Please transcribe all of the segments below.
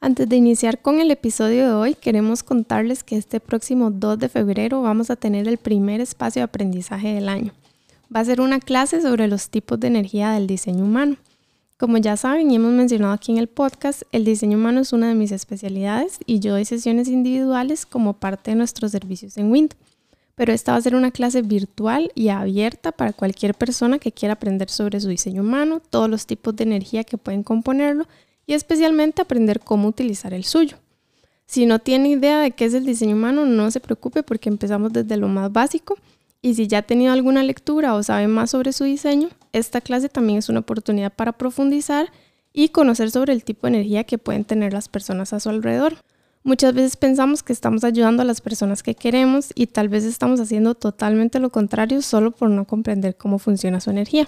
Antes de iniciar con el episodio de hoy, queremos contarles que este próximo 2 de febrero vamos a tener el primer espacio de aprendizaje del año. Va a ser una clase sobre los tipos de energía del diseño humano. Como ya saben y hemos mencionado aquí en el podcast, el diseño humano es una de mis especialidades y yo doy sesiones individuales como parte de nuestros servicios en Wind. Pero esta va a ser una clase virtual y abierta para cualquier persona que quiera aprender sobre su diseño humano, todos los tipos de energía que pueden componerlo y especialmente aprender cómo utilizar el suyo. Si no tiene idea de qué es el diseño humano, no se preocupe porque empezamos desde lo más básico y si ya ha tenido alguna lectura o sabe más sobre su diseño, esta clase también es una oportunidad para profundizar y conocer sobre el tipo de energía que pueden tener las personas a su alrededor. Muchas veces pensamos que estamos ayudando a las personas que queremos y tal vez estamos haciendo totalmente lo contrario solo por no comprender cómo funciona su energía.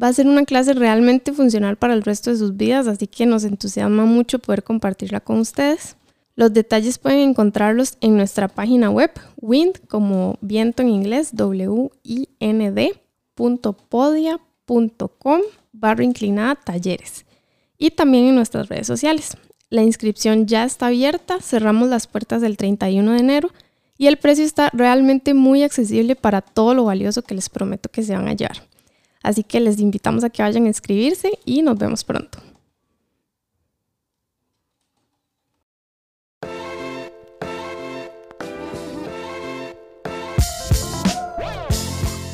Va a ser una clase realmente funcional para el resto de sus vidas, así que nos entusiasma mucho poder compartirla con ustedes. Los detalles pueden encontrarlos en nuestra página web, wind, como viento en inglés, w-i-n-d.podia.com barra inclinada talleres y también en nuestras redes sociales. La inscripción ya está abierta, cerramos las puertas del 31 de enero y el precio está realmente muy accesible para todo lo valioso que les prometo que se van a llevar. Así que les invitamos a que vayan a inscribirse y nos vemos pronto.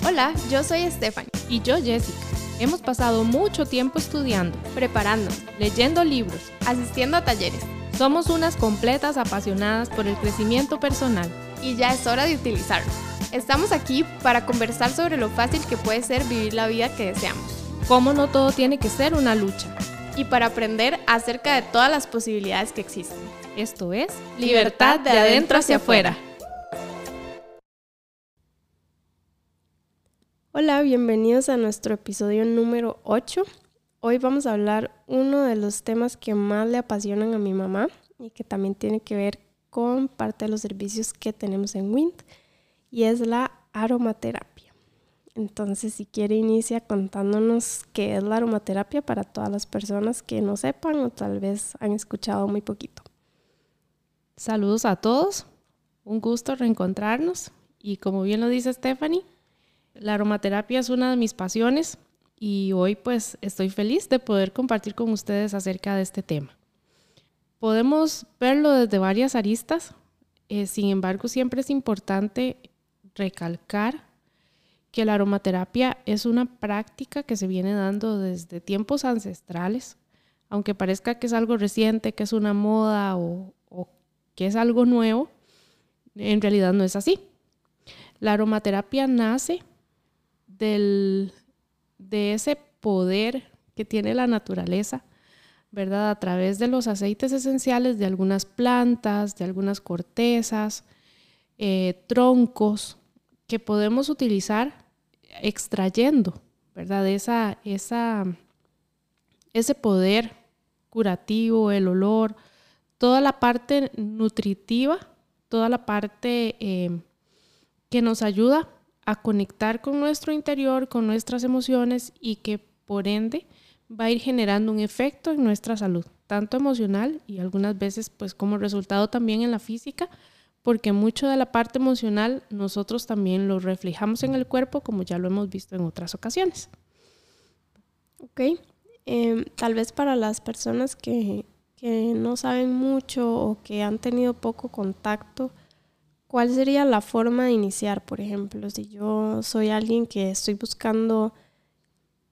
Hola, yo soy Stephanie. Y yo Jessica. Hemos pasado mucho tiempo estudiando, preparando, leyendo libros, asistiendo a talleres. Somos unas completas apasionadas por el crecimiento personal. Y ya es hora de utilizarlo. Estamos aquí para conversar sobre lo fácil que puede ser vivir la vida que deseamos. Cómo no todo tiene que ser una lucha. Y para aprender acerca de todas las posibilidades que existen. Esto es Libertad de adentro hacia afuera. Hola, bienvenidos a nuestro episodio número 8. Hoy vamos a hablar uno de los temas que más le apasionan a mi mamá y que también tiene que ver con parte de los servicios que tenemos en Wind y es la aromaterapia. Entonces, si quiere, inicia contándonos qué es la aromaterapia para todas las personas que no sepan o tal vez han escuchado muy poquito. Saludos a todos, un gusto reencontrarnos y como bien lo dice Stephanie, la aromaterapia es una de mis pasiones y hoy pues estoy feliz de poder compartir con ustedes acerca de este tema. Podemos verlo desde varias aristas, eh, sin embargo siempre es importante recalcar que la aromaterapia es una práctica que se viene dando desde tiempos ancestrales, aunque parezca que es algo reciente, que es una moda o, que es algo nuevo, en realidad no es así. La aromaterapia nace del, de ese poder que tiene la naturaleza, ¿verdad? A través de los aceites esenciales de algunas plantas, de algunas cortezas, eh, troncos, que podemos utilizar extrayendo, ¿verdad? Esa, esa, ese poder curativo, el olor, toda la parte nutritiva, toda la parte eh, que nos ayuda a conectar con nuestro interior, con nuestras emociones y que por ende va a ir generando un efecto en nuestra salud, tanto emocional y algunas veces pues como resultado también en la física, porque mucho de la parte emocional nosotros también lo reflejamos en el cuerpo, como ya lo hemos visto en otras ocasiones. Ok, em, tal vez para las personas que, que no saben mucho o que han tenido poco contacto, ¿cuál sería la forma de iniciar? Por ejemplo, si yo soy alguien que estoy buscando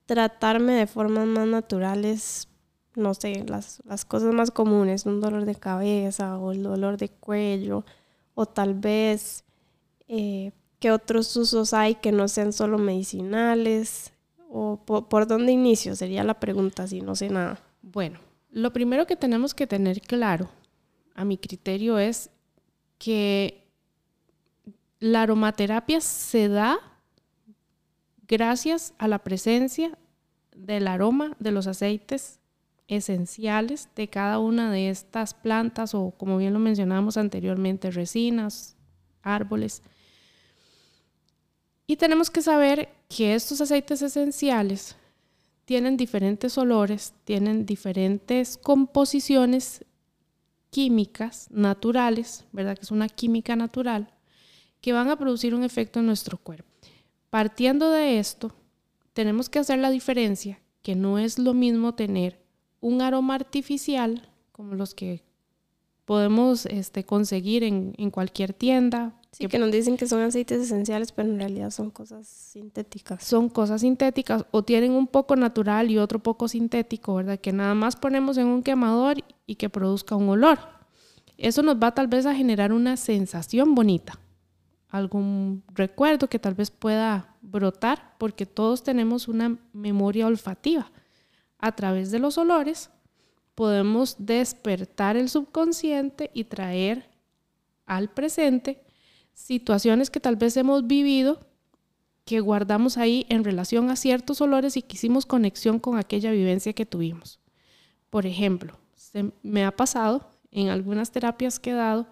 tratarme de formas más naturales, no sé, las, las cosas más comunes, un dolor de cabeza o el dolor de cuello, o tal vez eh, qué otros usos hay que no sean solo medicinales o por, dónde inicio sería la pregunta si no sé nada. Bueno, lo primero que tenemos que tener claro, a mi criterio, es que la aromaterapia se da gracias a la presencia del aroma de los aceites esenciales de cada una de estas plantas o como bien lo mencionamos anteriormente, resinas, árboles. Y tenemos que saber que estos aceites esenciales tienen diferentes olores, tienen diferentes composiciones químicas naturales, ¿verdad? Que es una química natural, que van a producir un efecto en nuestro cuerpo. Partiendo de esto, tenemos que hacer la diferencia que no es lo mismo tener un aroma artificial, como los que podemos este, conseguir en, cualquier tienda. Sí, que, nos dicen que son aceites esenciales, pero en realidad son cosas sintéticas. Son cosas sintéticas o tienen un poco natural y otro poco sintético, ¿verdad? Que nada más ponemos en un quemador y que produzca un olor. Eso nos va tal vez a generar una sensación bonita, algún recuerdo que tal vez pueda brotar, porque todos tenemos una memoria olfativa. A través de los olores podemos despertar el subconsciente y traer al presente situaciones que tal vez hemos vivido que guardamos ahí en relación a ciertos olores y que hicimos conexión con aquella vivencia que tuvimos. Por ejemplo, me ha pasado en algunas terapias que he dado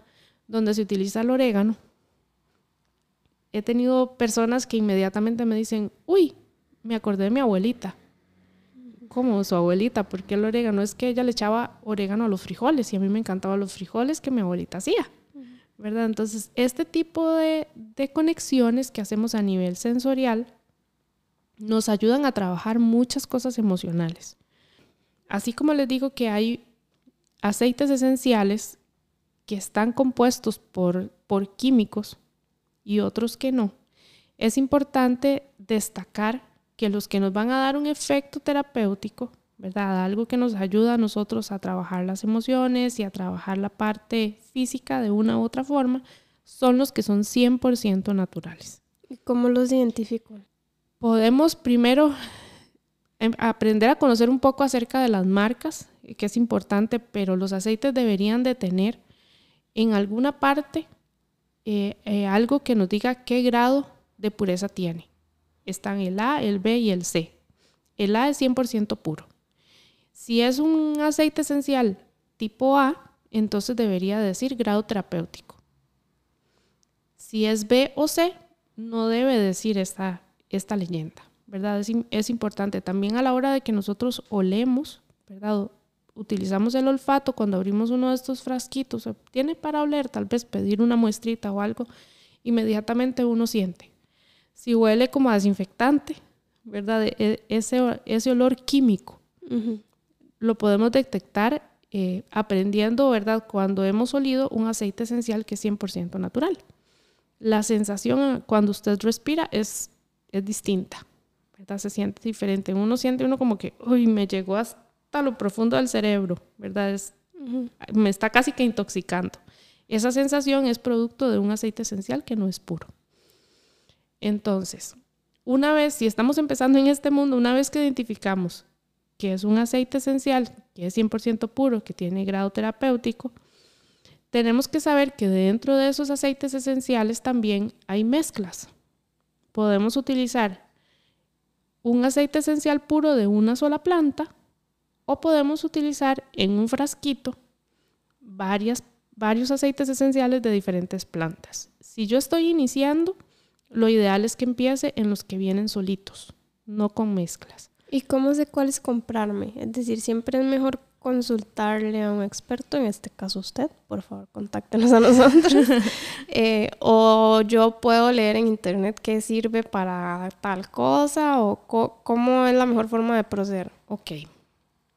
donde se utiliza el orégano. He tenido personas que inmediatamente me dicen, uy, me acordé de mi abuelita como su abuelita, porque el orégano es que ella le echaba orégano a los frijoles y a mí me encantaban los frijoles que mi abuelita hacía, ¿verdad? Entonces, este tipo de, de conexiones que hacemos a nivel sensorial nos ayudan a trabajar muchas cosas emocionales. Así como les digo que hay aceites esenciales que están compuestos por, por químicos y otros que no, es importante destacar que los que nos van a dar un efecto terapéutico, ¿verdad? Algo que nos ayuda a nosotros a trabajar las emociones y a trabajar la parte física de una u otra forma, son los que son 100% naturales. ¿Y cómo los identifico? Podemos primero em, aprender a conocer un poco acerca de las marcas, que es importante, pero los aceites deberían de tener en alguna parte eh, eh, algo que nos diga qué grado de pureza tiene están el A, el B y el C. El A es 100% puro. Si es un aceite esencial tipo A, entonces debería decir grado terapéutico. Si es B o C, no debe decir esta, esta leyenda, ¿verdad? Es, es importante también a la hora de que nosotros olemos, ¿verdad? Utilizamos el olfato cuando abrimos uno de estos frasquitos, tiene para oler, tal vez pedir una muestrita o algo, inmediatamente uno siente si huele como a desinfectante, ¿verdad? E, ese, ese olor químico. Lo podemos detectar eh, aprendiendo, ¿verdad? Cuando hemos olido un aceite esencial que es 100% natural. La sensación eh, cuando usted respira es, es distinta, ¿verdad? Se siente diferente. Uno siente uno como que, uy, me llegó hasta lo profundo del cerebro, ¿verdad? Es, Me está casi que intoxicando. Esa sensación es producto de un aceite esencial que no es puro. Entonces, una vez, si estamos empezando en este mundo, una vez que identificamos que es un aceite esencial, que es 100% puro, que tiene grado terapéutico, tenemos que saber que dentro de esos aceites esenciales también hay mezclas. Podemos utilizar un aceite esencial puro de una sola planta o podemos utilizar en un frasquito varias, varios aceites esenciales de diferentes plantas. Si yo estoy iniciando, lo ideal es que empiece en los que vienen solitos, no con mezclas. ¿Y cómo sé cuáles comprarme? Es decir, siempre es mejor consultarle a un experto, en este caso usted, por favor, contáctenos a nosotros. Eh, o yo puedo leer en internet qué sirve para tal cosa o cómo es la mejor forma de proceder. Ok.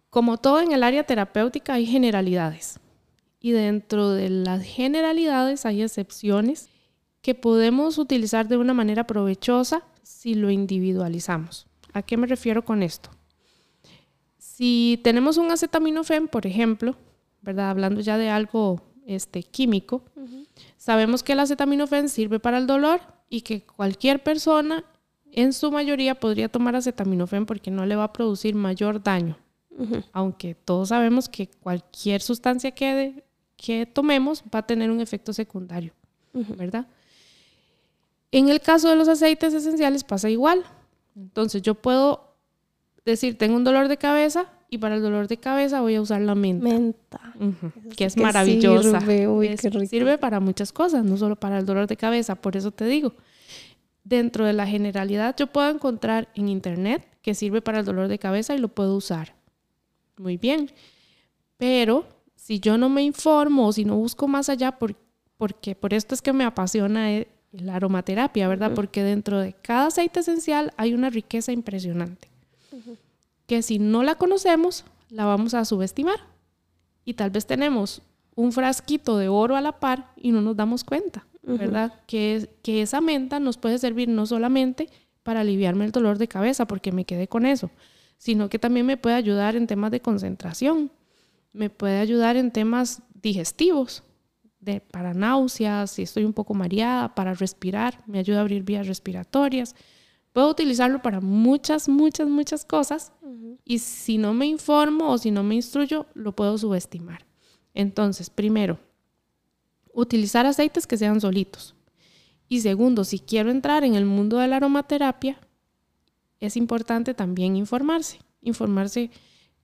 Como todo en el área terapéutica hay generalidades y dentro de las generalidades hay excepciones que podemos utilizar de una manera provechosa si lo individualizamos. ¿A qué me refiero con esto? Si tenemos un acetaminofén, por ejemplo, ¿verdad? Hablando ya de algo este, químico, sabemos que el acetaminofén sirve para el dolor y que cualquier persona en su mayoría podría tomar acetaminofén porque no le va a producir mayor daño. Aunque todos sabemos que cualquier sustancia que, que tomemos va a tener un efecto secundario, ¿verdad? En el caso de los aceites esenciales pasa igual. Entonces yo puedo decir, tengo un dolor de cabeza y para el dolor de cabeza voy a usar la menta. Menta. que es maravillosa. Sirve, para muchas cosas, no solo para el dolor de cabeza. Por eso te digo, dentro de la generalidad yo puedo encontrar en internet que sirve para el dolor de cabeza y lo puedo usar. Muy bien. Pero si yo no me informo o si no busco más allá, porque por esto es que me apasiona eh, la aromaterapia, ¿verdad? Porque dentro de cada aceite esencial hay una riqueza impresionante, que si no la conocemos, la vamos a subestimar. Y tal vez tenemos un frasquito de oro a la par y no nos damos cuenta, ¿verdad? que, que esa menta nos puede servir no solamente para aliviarme el dolor de cabeza, porque me quedé con eso, sino que también me puede ayudar en temas de concentración, me puede ayudar en temas digestivos, de, para náuseas, si estoy un poco mareada, para respirar, me ayuda a abrir vías respiratorias. Puedo utilizarlo para muchas, muchas, muchas cosas y si no me informo o si no me instruyo, lo puedo subestimar. Entonces, primero, utilizar aceites que sean solitos. Y segundo, si quiero entrar en el mundo de la aromaterapia, es importante también informarse, informarse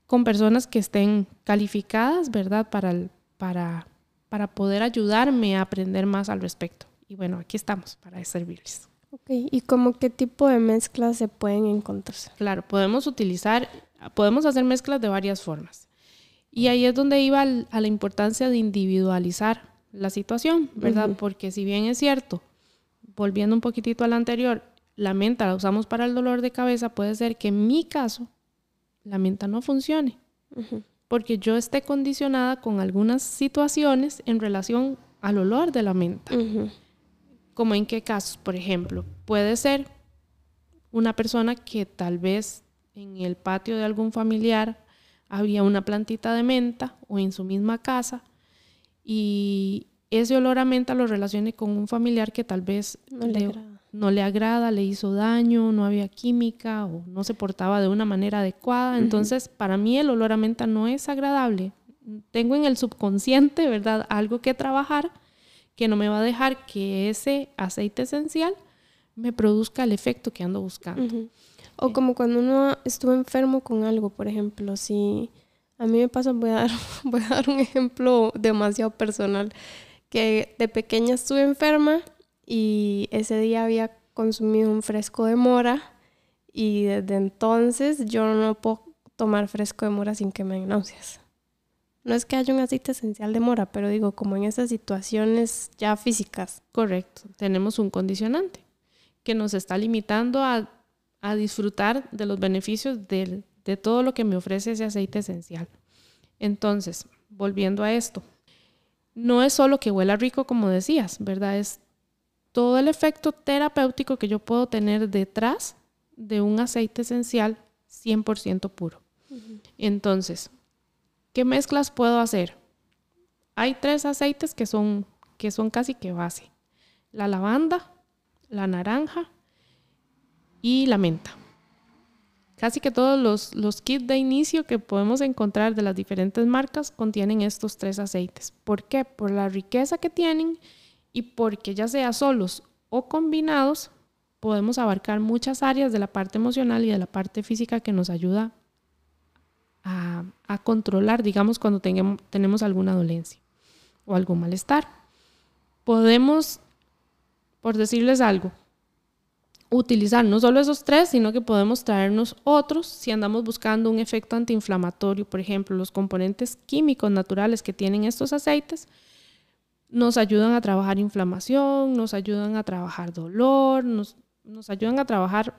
con personas que estén calificadas, ¿verdad? Para, para, para poder ayudarme a aprender más al respecto. Y bueno, aquí estamos para servirles. Ok, ¿y como qué tipo de mezclas se pueden encontrar? Claro, podemos utilizar, podemos hacer mezclas de varias formas. Y ahí es donde iba a la importancia de individualizar la situación, ¿verdad? Porque si bien es cierto, volviendo un poquitito al anterior, la menta la usamos para el dolor de cabeza, puede ser que en mi caso la menta no funcione. Porque yo esté condicionada con algunas situaciones en relación al olor de la menta. Como en qué casos, por ejemplo, puede ser una persona que tal vez en el patio de algún familiar había una plantita de menta o en su misma casa y ese olor a menta lo relacione con un familiar que tal vez no le. No le agrada, le hizo daño, no había química o no se portaba de una manera adecuada. Entonces, para mí el olor a menta no es agradable. Tengo en el subconsciente, ¿verdad? Algo que trabajar que no me va a dejar que ese aceite esencial me produzca el efecto que ando buscando. O como cuando uno estuvo enfermo con algo, por ejemplo, si a mí me pasa, voy a dar, voy a dar un ejemplo demasiado personal que de pequeña estuve enferma y ese día había consumido un fresco de mora y desde entonces yo no puedo tomar fresco de mora sin que me den. No es que haya un aceite esencial de mora, pero digo, como en esas situaciones ya físicas. Correcto, tenemos un condicionante que nos está limitando a, a disfrutar de los beneficios de, de todo lo que me ofrece ese aceite esencial. Entonces, volviendo a esto, no es solo que huela rico, como decías, ¿verdad? Es todo el efecto terapéutico que yo puedo tener detrás de un aceite esencial 100% puro. Entonces, ¿qué mezclas puedo hacer? Hay tres aceites que son, que son casi que base. La lavanda, la naranja y la menta. Casi que todos los, los, kits de inicio que podemos encontrar de las diferentes marcas contienen estos tres aceites. ¿Por qué? Por la riqueza que tienen y porque ya sea solos o combinados, podemos abarcar muchas áreas de la parte emocional y de la parte física que nos ayuda a, a controlar, digamos, cuando tengamos, tenemos alguna dolencia o algún malestar. Podemos, por decirles algo, utilizar no solo esos tres, sino que podemos traernos otros si andamos buscando un efecto antiinflamatorio. Por ejemplo, los componentes químicos naturales que tienen estos aceites nos ayudan a trabajar inflamación, nos ayudan a trabajar dolor, nos, nos ayudan a trabajar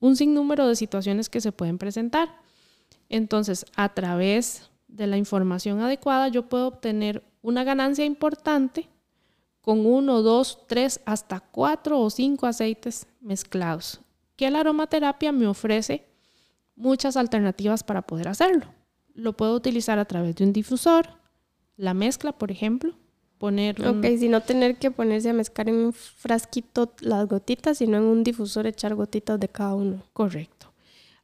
un sinnúmero de situaciones que se pueden presentar. Entonces, a través de la información adecuada, yo puedo obtener una ganancia importante con uno, dos, tres, hasta cuatro o cinco aceites mezclados, que la aromaterapia me ofrece muchas alternativas para poder hacerlo. Lo puedo utilizar a través de un difusor, la mezcla, por ejemplo, poner... Ok, si no tener que ponerse a mezclar en un frasquito las gotitas, sino en un difusor echar gotitas de cada uno. Correcto.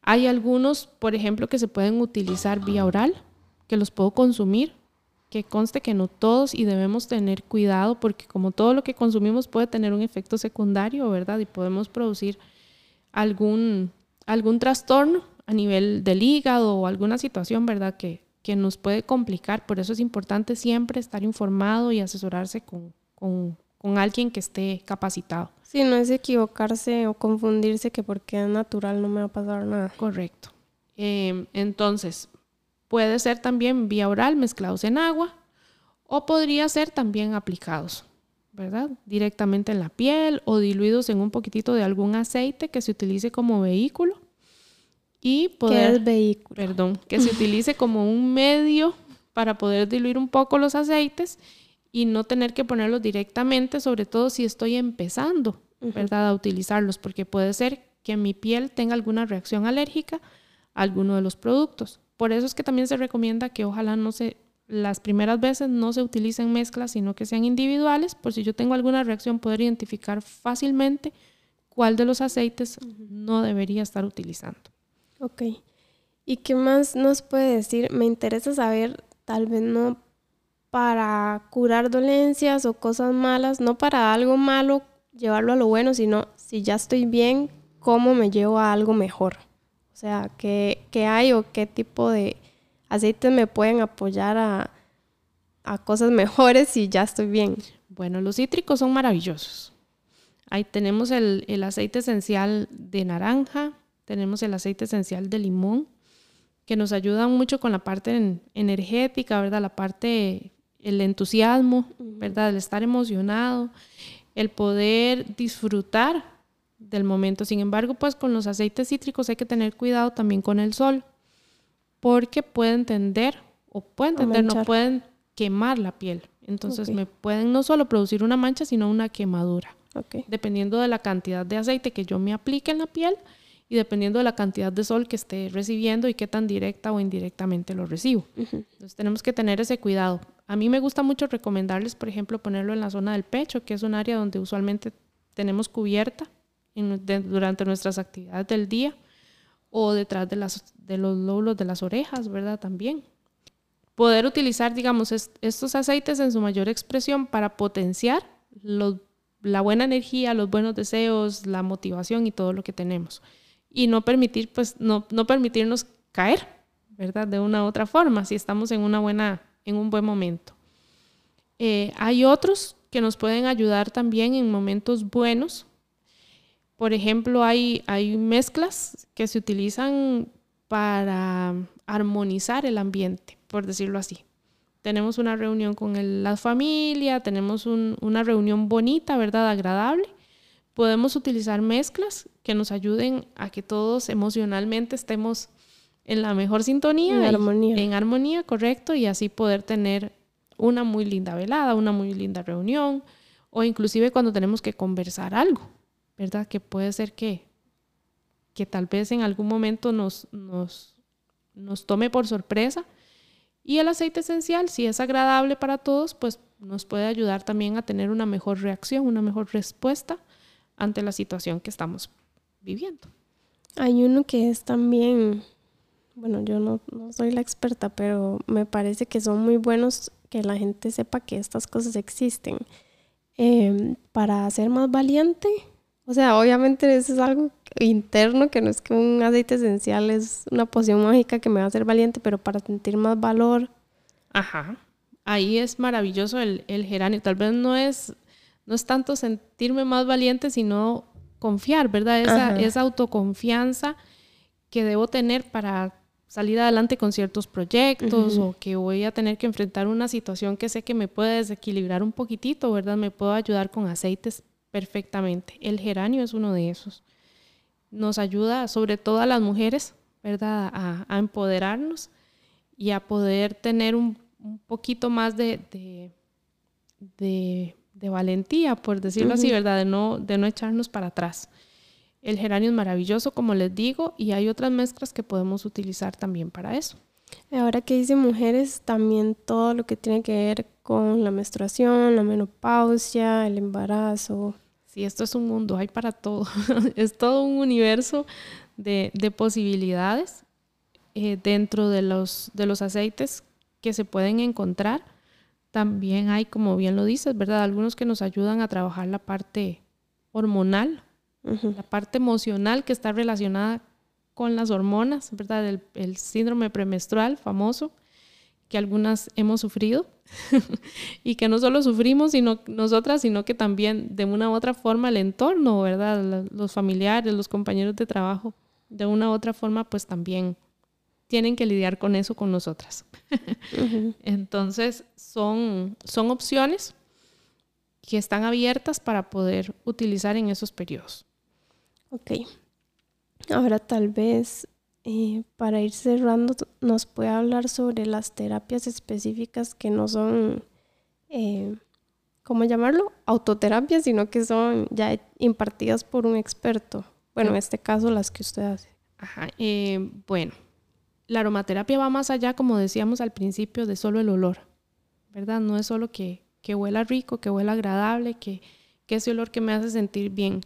Hay algunos, por ejemplo, que se pueden utilizar vía oral, que los puedo consumir que conste que no todos y debemos tener cuidado porque como todo lo que consumimos puede tener un efecto secundario, ¿verdad? Y podemos producir algún, algún trastorno a nivel del hígado o alguna situación, ¿verdad? Que, que nos puede complicar. Por eso es importante siempre estar informado y asesorarse con, con, con alguien que esté capacitado. Sí, no es equivocarse o confundirse que porque es natural no me va a pasar nada. Correcto. Eh, entonces, Puede ser también vía oral mezclados en agua o podría ser también aplicados, ¿verdad? Directamente en la piel o diluidos en un poquitito de algún aceite que se utilice como vehículo y poder, ¿Qué es vehículo? perdón, que se utilice como un medio para poder diluir un poco los aceites y no tener que ponerlos directamente, sobre todo si estoy empezando, ¿verdad? A utilizarlos, porque puede ser que mi piel tenga alguna reacción alérgica a alguno de los productos. Por eso es que también se recomienda que ojalá no se, las primeras veces no se utilicen mezclas, sino que sean individuales, por si yo tengo alguna reacción, poder identificar fácilmente cuál de los aceites no debería estar utilizando. Ok. ¿Y qué más nos puede decir? Me interesa saber, tal vez no para curar dolencias o cosas malas, no para algo malo llevarlo a lo bueno, sino si ya estoy bien, ¿cómo me llevo a algo mejor? O sea, ¿qué, qué hay o qué tipo de aceites me pueden apoyar a, a cosas mejores si ya estoy bien? Bueno, los cítricos son maravillosos. Ahí tenemos el, el aceite esencial de naranja, tenemos el aceite esencial de limón, que nos ayudan mucho con la parte en- energética, ¿verdad? La parte, el entusiasmo, ¿verdad? El estar emocionado, el poder disfrutar del momento. Sin embargo, pues con los aceites cítricos hay que tener cuidado también con el sol, porque pueden tender, o pueden tender, no pueden quemar la piel. Entonces me pueden no solo producir una mancha, sino una quemadura Ok. dependiendo de la cantidad de aceite que yo me aplique en la piel y dependiendo de la cantidad de sol que esté recibiendo y qué tan directa o indirectamente lo recibo. Entonces tenemos que tener ese cuidado. A mí me gusta mucho recomendarles, por ejemplo, ponerlo en la zona del pecho, que es un área donde usualmente tenemos cubierta en- de- durante nuestras actividades del día o detrás de, las, de los lóbulos de las orejas, ¿verdad? También. Poder utilizar, digamos, es- estos aceites en su mayor expresión para potenciar los- la buena energía, los buenos deseos, la motivación y todo lo que tenemos. Y no permitir, pues, no, no permitirnos caer, ¿verdad? De una u otra forma, si estamos en una buena, en un buen momento. Eh, hay otros que nos pueden ayudar también en momentos buenos. Por ejemplo, hay, hay mezclas que se utilizan para armonizar el ambiente, por decirlo así. Tenemos una reunión con el- la familia, tenemos un- una reunión bonita, ¿verdad? Agradable. Podemos utilizar mezclas que nos ayuden a que todos emocionalmente estemos en la mejor sintonía. En armonía. En armonía, correcto, y así poder tener una muy linda velada, una muy linda reunión, o inclusive cuando tenemos que conversar algo, ¿verdad? Que puede ser que, que tal vez en algún momento nos, nos, nos tome por sorpresa. Y el aceite esencial, si es agradable para todos, pues nos puede ayudar también a tener una mejor reacción, una mejor respuesta ante la situación que estamos viviendo. Hay uno que es también, bueno, yo no, no soy la experta, pero me parece que son muy buenos que la gente sepa que estas cosas existen. Em, para ser más valiente, o sea, obviamente eso es algo interno, que no es que un aceite esencial es una poción mágica que me va a hacer valiente, pero para sentir más valor. Ajá. Ahí es maravilloso el, el geranio. Tal vez no es, no es tanto sentirme más valiente, sino confiar, ¿verdad? Esa, autoconfianza que debo tener para salir adelante con ciertos proyectos o que voy a tener que enfrentar una situación que sé que me puede desequilibrar un poquitito, ¿verdad? Me puedo ayudar con aceites perfectamente. El geranio es uno de esos. Nos ayuda, sobre todo a las mujeres, ¿verdad? A, a empoderarnos y a poder tener un, un poquito más de, de, de- de valentía, por decirlo así. ¿verdad? De no, de no echarnos para atrás. El geranio es maravilloso, como les digo, y hay otras mezclas que podemos utilizar también para eso. Ahora que dice mujeres, también todo lo que tiene que ver con la menstruación, la menopausia, el embarazo. Sí, esto es un mundo, hay para todo. es todo un universo de, de posibilidades eh, dentro de los, de los aceites que se pueden encontrar. También hay, como bien lo dices, ¿verdad? Algunos que nos ayudan a trabajar la parte hormonal, la parte emocional que está relacionada con las hormonas, ¿verdad? El, el síndrome premenstrual famoso que algunas hemos sufrido y que no solo sufrimos sino nosotras, sino que también de una u otra forma el entorno, ¿verdad? Los familiares, los compañeros de trabajo, de una u otra forma pues también tienen que lidiar con eso con nosotras. Entonces, son, son opciones que están abiertas para poder utilizar en esos periodos. Ok. Ahora tal vez eh, para ir cerrando, nos puede hablar sobre las terapias específicas que no son, eh, ¿cómo llamarlo? Autoterapias, sino que son ya impartidas por un experto. Bueno, en este caso las que usted hace. Ajá. Eh, bueno, la aromaterapia va más allá, como decíamos al principio, de solo el olor, ¿verdad? No es solo que, que huela rico, que huela agradable, que, que ese olor que me hace sentir bien.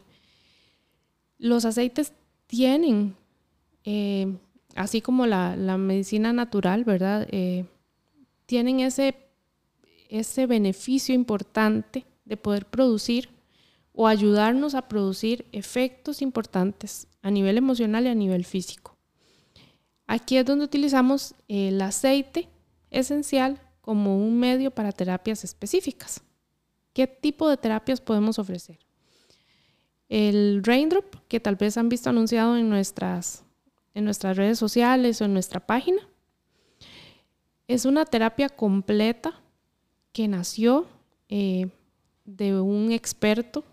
Los aceites tienen, eh, así como la, medicina natural, ¿verdad? Eh, tienen ese, ese beneficio importante de poder producir o ayudarnos a producir efectos importantes a nivel emocional y a nivel físico. Aquí es donde utilizamos el aceite esencial como un medio para terapias específicas. ¿Qué tipo de terapias podemos ofrecer? El Raindrop, que tal vez han visto anunciado en nuestras, en nuestras redes sociales o en nuestra página, es una terapia completa que nació eh, de un experto,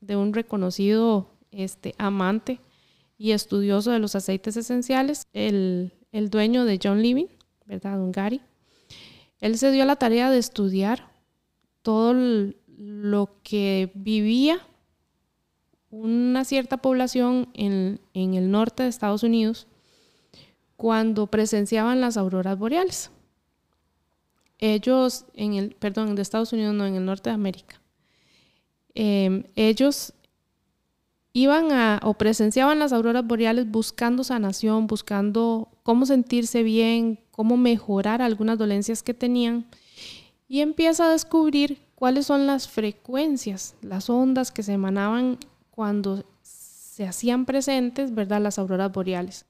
de un reconocido este, amante y estudioso de los aceites esenciales, el, dueño de John Living, ¿verdad? Don. Él se dio la tarea de estudiar todo lo que vivía una cierta población en, en, el norte de Estados Unidos cuando presenciaban las auroras boreales. Ellos, en el, perdón, de Estados Unidos, no, en el norte de América. Em, ellos iban a o presenciaban las auroras boreales buscando sanación, buscando cómo sentirse bien, cómo mejorar algunas dolencias que tenían y empieza a descubrir cuáles son las frecuencias, las ondas que se emanaban cuando se hacían presentes, ¿verdad? Las auroras boreales.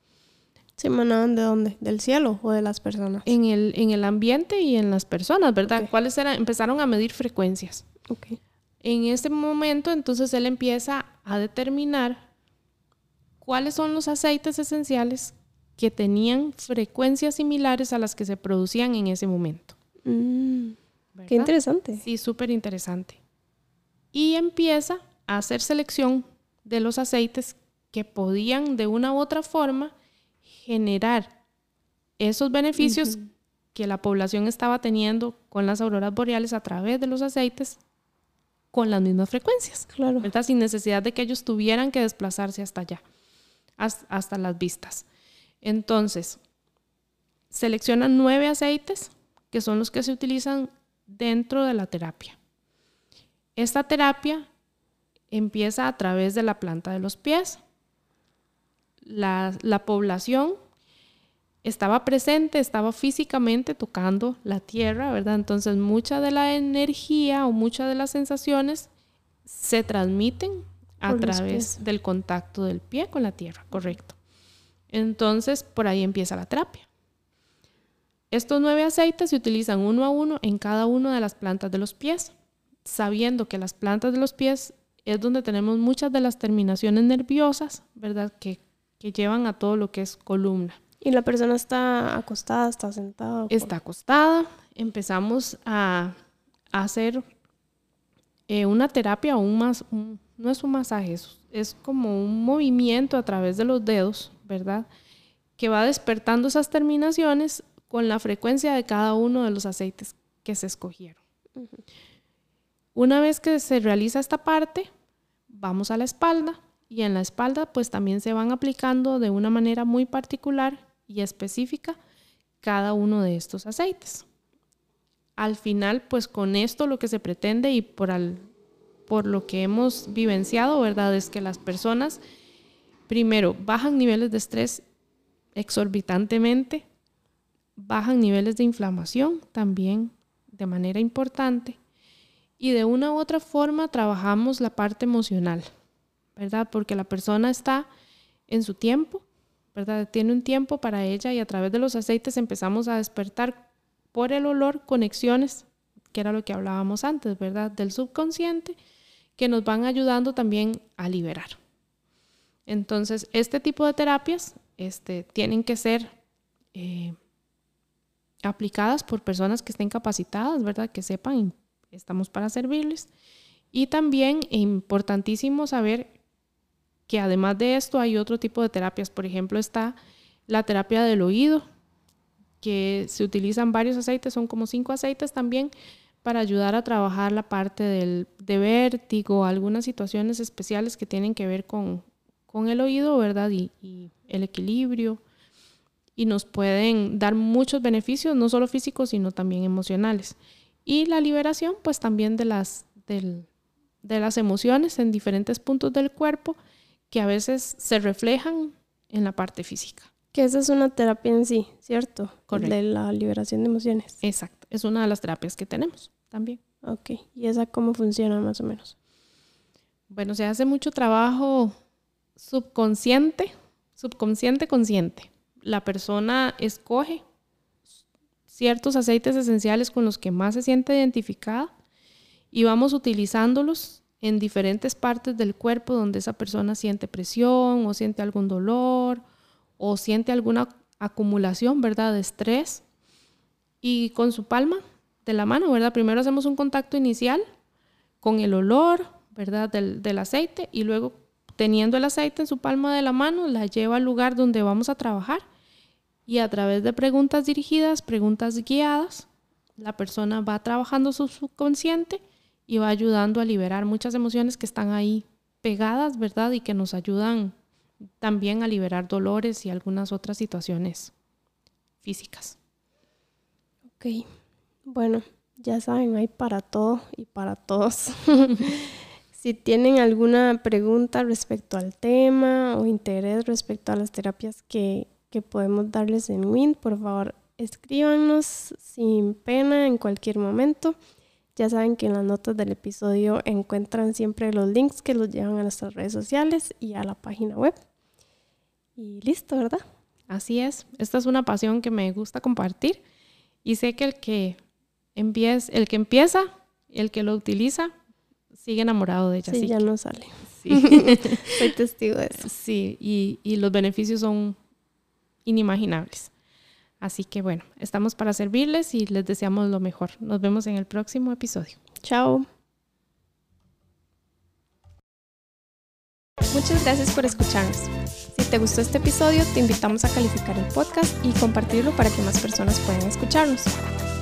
¿Se emanaban de dónde? ¿Del cielo o de las personas? En el, en el ambiente y en las personas, ¿verdad? ¿Cuáles eran? Empezaron a medir frecuencias. Okay. En ese momento, entonces él empieza a determinar cuáles son los aceites esenciales que tenían frecuencias similares a las que se producían en ese momento. Mm, qué interesante. Sí, súper interesante. Y empieza a hacer selección de los aceites que podían de una u otra forma generar esos beneficios que la población estaba teniendo con las auroras boreales a través de los aceites con las mismas frecuencias, claro. ¿verdad? Sin necesidad de que ellos tuvieran que desplazarse hasta allá, hasta las vistas. Entonces, seleccionan nueve aceites que son los que se utilizan dentro de la terapia. Esta terapia empieza a través de la planta de los pies. La, la población estaba presente, estaba físicamente tocando la tierra, ¿verdad? Entonces mucha de la energía o muchas de las sensaciones se transmiten a través del contacto del pie con la tierra, correcto. Entonces por ahí empieza la terapia. Estos nueve aceites se utilizan uno a uno en cada una de las plantas de los pies, sabiendo que las plantas de los pies es donde tenemos muchas de las terminaciones nerviosas, ¿verdad? Que, que llevan a todo lo que es columna. ¿Y la persona está acostada, está sentada? Está acostada. Empezamos a, hacer eh, una terapia, un más, no es un masaje, es, como un movimiento a través de los dedos, ¿verdad? Que va despertando esas terminaciones con la frecuencia de cada uno de los aceites que se escogieron. Una vez que se realiza esta parte, vamos a la espalda y en la espalda pues también se van aplicando de una manera muy particular y específica cada uno de estos aceites. Al final, pues con esto lo que se pretende y por, por lo que hemos vivenciado, ¿verdad? Es que las personas, primero, bajan niveles de estrés exorbitantemente, bajan niveles de inflamación también de manera importante y de una u otra forma trabajamos la parte emocional, ¿verdad? Porque la persona está en su tiempo, ¿verdad? Tiene un tiempo para ella y a través de los aceites empezamos a despertar por el olor conexiones, que era lo que hablábamos antes, ¿verdad? Del subconsciente, que nos van ayudando también a liberar. Entonces, este tipo de terapias este, tienen que ser eh, aplicadas por personas que estén capacitadas, ¿verdad? Que sepan, estamos para servirles. Y también importantísimo saber que además de esto hay otro tipo de terapias. Por ejemplo, está la terapia del oído, que se utilizan varios aceites, son como cinco aceites también, para ayudar a trabajar la parte del, de vértigo, algunas situaciones especiales que tienen que ver con, con el oído, ¿verdad? Y, el equilibrio. Y nos pueden dar muchos beneficios, no solo físicos, sino también emocionales. Y la liberación, pues también de las, de las emociones en diferentes puntos del cuerpo que a veces se reflejan en la parte física. Que esa es una terapia en sí, ¿cierto? Correcto. De la liberación de emociones. Exacto, es una de las terapias que tenemos también. Ok, ¿y esa cómo funciona más o menos? Bueno, se hace mucho trabajo subconsciente, subconsciente, consciente. La persona escoge ciertos aceites esenciales con los que más se siente identificada y vamos utilizándolos en diferentes partes del cuerpo donde esa persona siente presión o siente algún dolor o siente alguna acumulación, ¿verdad?, de estrés. Y con su palma de la mano, ¿verdad? Primero hacemos un contacto inicial con el olor, ¿verdad?, del, del aceite y luego teniendo el aceite en su palma de la mano, la lleva al lugar donde vamos a trabajar y a través de preguntas dirigidas, preguntas guiadas, la persona va trabajando su subconsciente y va ayudando a liberar muchas emociones que están ahí pegadas, ¿verdad? Y que nos ayudan también a liberar dolores y algunas otras situaciones físicas. Ok, bueno, ya saben, hay para todo y para todos. si tienen alguna pregunta respecto al tema o interés respecto a las terapias que, que podemos darles en WIN, por favor escríbanos sin pena en cualquier momento. Ya saben que en las notas del episodio encuentran siempre los links que los llevan a nuestras redes sociales y a la página web. Y listo, ¿verdad? Así es. Esta es una pasión que me gusta compartir y sé que el que empieza, el que empieza, el que lo utiliza, sigue enamorado de ella. Sí, ya no sale. sí. Soy testigo de eso. Sí, y, y los beneficios son inimaginables. Así que bueno, estamos para servirles y les deseamos lo mejor. Nos vemos en el próximo episodio. Chao. Muchas gracias por escucharnos. Si te gustó este episodio, te invitamos a calificar el podcast y compartirlo para que más personas puedan escucharnos.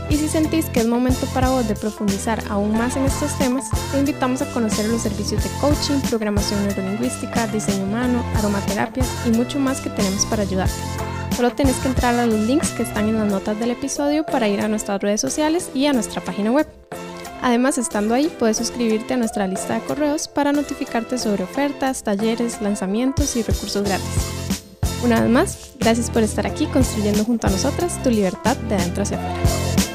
Y si sentís que es momento para vos de profundizar aún más en estos temas, te invitamos a conocer los servicios de coaching, programación neurolingüística, diseño humano, aromaterapias y mucho más que tenemos para ayudarte. Solo tenés que entrar a los links que están en las notas del episodio para ir a nuestras redes sociales y a nuestra página web. Además, estando ahí, puedes suscribirte a nuestra lista de correos para notificarte sobre ofertas, talleres, lanzamientos y recursos gratis. Una vez más, gracias por estar aquí construyendo junto a nosotras tu libertad de adentro hacia afuera.